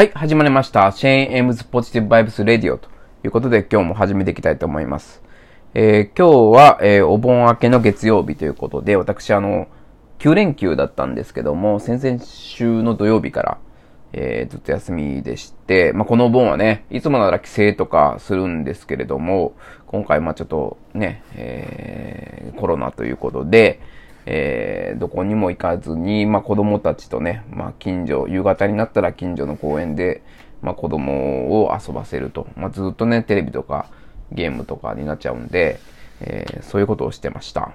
はい、始まりました。シェーン・エムズ・ポジティブ・バイブス・レディオということで今日も始めていきたいと思います。えー、今日は、えー、お盆明けの月曜日ということで、私あの、9連休だったんですけども、先々週の土曜日から、えー、ずっと休みでして、まあ、このお盆はね、いつもなら帰省とかするんですけれども、今回まあちょっとね、えー、コロナということで、えー、どこにも行かずに、まあ、子供たちとね、まあ、近所、夕方になったら近所の公園で、まあ、子供を遊ばせると。まあ、ずっとね、テレビとかゲームとかになっちゃうんで、えー、そういうことをしてました。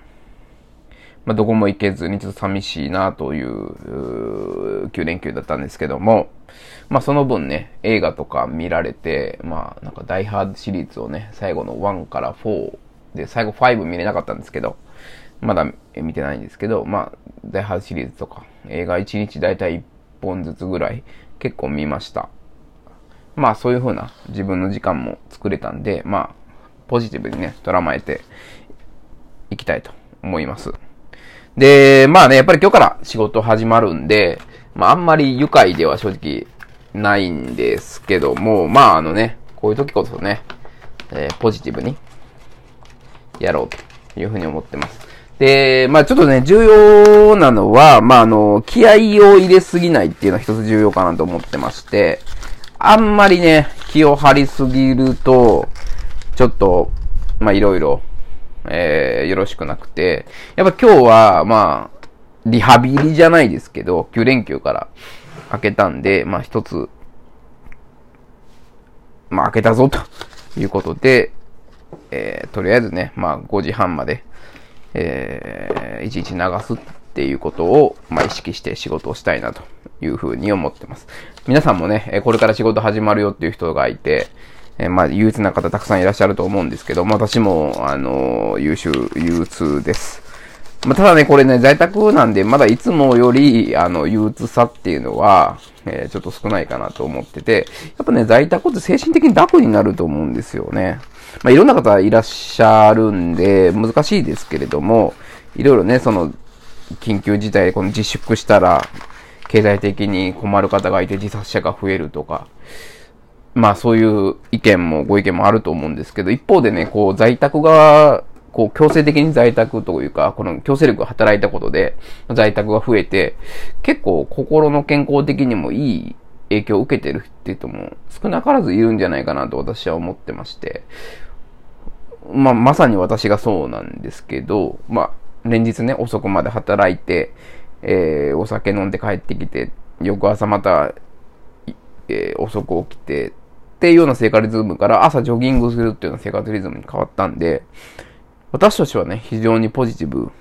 まあ、どこも行けずにちょっと寂しいなという、9連休だったんですけども、まあ、その分ね、映画とか見られて、まあ、なんか、ダイハードシリーズをね、最後の1から4で、最後5見れなかったんですけど、まだ見てないんですけど、まあ、ダイハードシリーズとか、映画1日だいたい1本ずつぐらい結構見ました。まあそういう風な自分の時間も作れたんで、まあ、ポジティブにね、捉まえていきたいと思います。で、まあね、やっぱり今日から仕事始まるんで、まああんまり愉快では正直ないんですけども、まああのね、こういう時こそね、えー、ポジティブにやろうというふうに思ってます。で、まあちょっとね、重要なのは、まああの、気合を入れすぎないっていうのは一つ重要かなと思ってまして、あんまりね、気を張りすぎると、ちょっと、まあいろいろ、えー、よろしくなくて、やっぱ今日は、まあ、リハビリじゃないですけど、9連休から開けたんで、まあ一つ、まあ開けたぞということで、えー、とりあえずね、まあ5時半まで、えー、一日流すっていうことを、まあ、意識して仕事をしたいなというふうに思ってます。皆さんもね、これから仕事始まるよっていう人がいて、えー、まあ、憂鬱な方たくさんいらっしゃると思うんですけど、ま、私も、あのー、優秀、憂鬱です。まあ、ただね、これね、在宅なんで、まだいつもより、あの、憂鬱さっていうのは、えー、ちょっと少ないかなと思ってて、やっぱね、在宅って精神的に楽になると思うんですよね。まあ、いろんな方いらっしゃるんで、難しいですけれども、いろいろね、その、緊急事態、この自粛したら、経済的に困る方がいて自殺者が増えるとか、まあそういう意見もご意見もあると思うんですけど、一方でね、こう在宅が、こう強制的に在宅というか、この強制力が働いたことで在宅が増えて、結構心の健康的にもいい影響を受けてるっていう人も少なからずいるんじゃないかなと私は思ってまして、まあ、まさに私がそうなんですけど、まあ、連日ね、遅くまで働いて、えー、お酒飲んで帰ってきて、翌朝また、えー、遅く起きて、っていうような生活リズムから朝ジョギングするっていうような生活リズムに変わったんで、私としてはね、非常にポジティブ、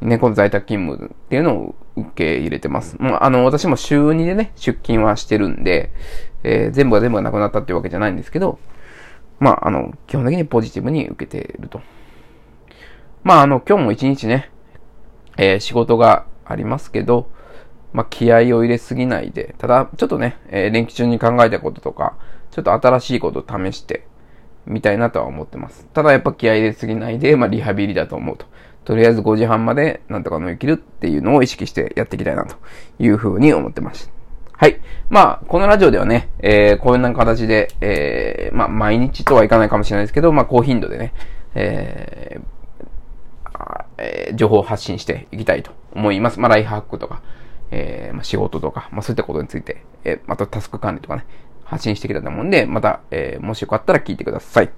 ね、この在宅勤務っていうのを受け入れてます。まあ、あの、私も週2でね、出勤はしてるんで、えー、全部が全部がなくなったっていうわけじゃないんですけど、まあ、あの、基本的にポジティブに受けてると。まあ、あの、今日も一日ね、えー、仕事がありますけど、まあ、気合を入れすぎないで、ただ、ちょっとね、えー、連休中に考えたこととか、ちょっと新しいことを試して、みたいなとは思ってます。ただやっぱ気合入れすぎないで、まあ、リハビリだと思うと。とりあえず5時半までなんとか乗り切るっていうのを意識してやっていきたいなというふうに思ってます。はい。まあ、このラジオではね、えー、こういうな形で、えー、まあ、毎日とはいかないかもしれないですけど、まあ、高頻度でね、えー、えー、情報を発信していきたいと思います。まあ、ライフハックとか、えー、まあ、仕事とか、まあ、そういったことについて、えー、またタスク管理とかね、発信してきたと思うんで、また、えー、もしよかったら聞いてください。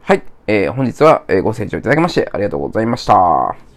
はい。えー、本日は、えご清聴いただきましてありがとうございました。